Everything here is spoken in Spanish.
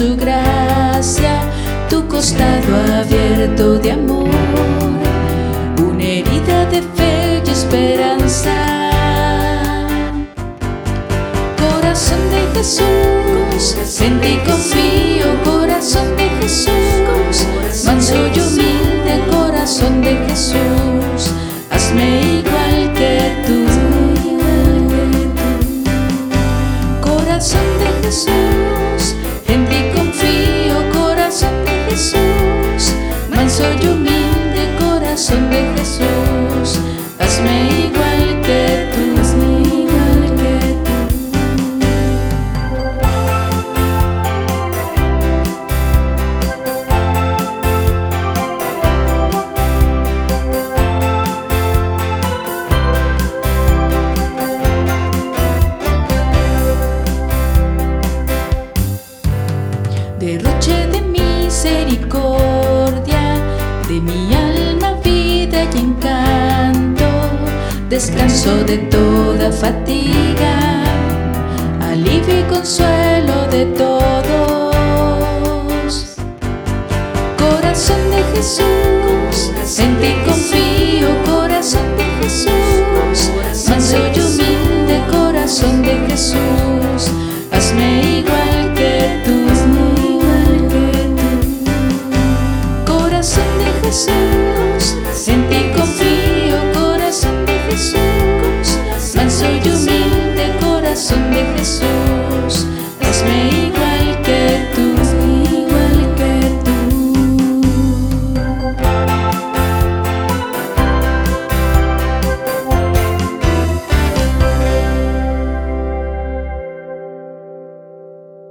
su gracia, tu costado abierto de amor, una herida de fe y esperanza. Corazón de Jesús, en ti confío, corazón de Jesús, manso y humilde, corazón de Jesús, hazme igual que tú. Corazón de Jesús, manso y humilde, corazón de Jesús, hazme igual que tú, hazme igual que tú. derroche de misericordia, de mi alma vida y encanto, descanso de toda fatiga, alivio y consuelo de todos. Corazón de Jesús, en ti confío, corazón de Jesús, manso y humilde, corazón de Jesús, hazme En ti confío, corazón de Jesús, manso y humilde, corazón de Jesús,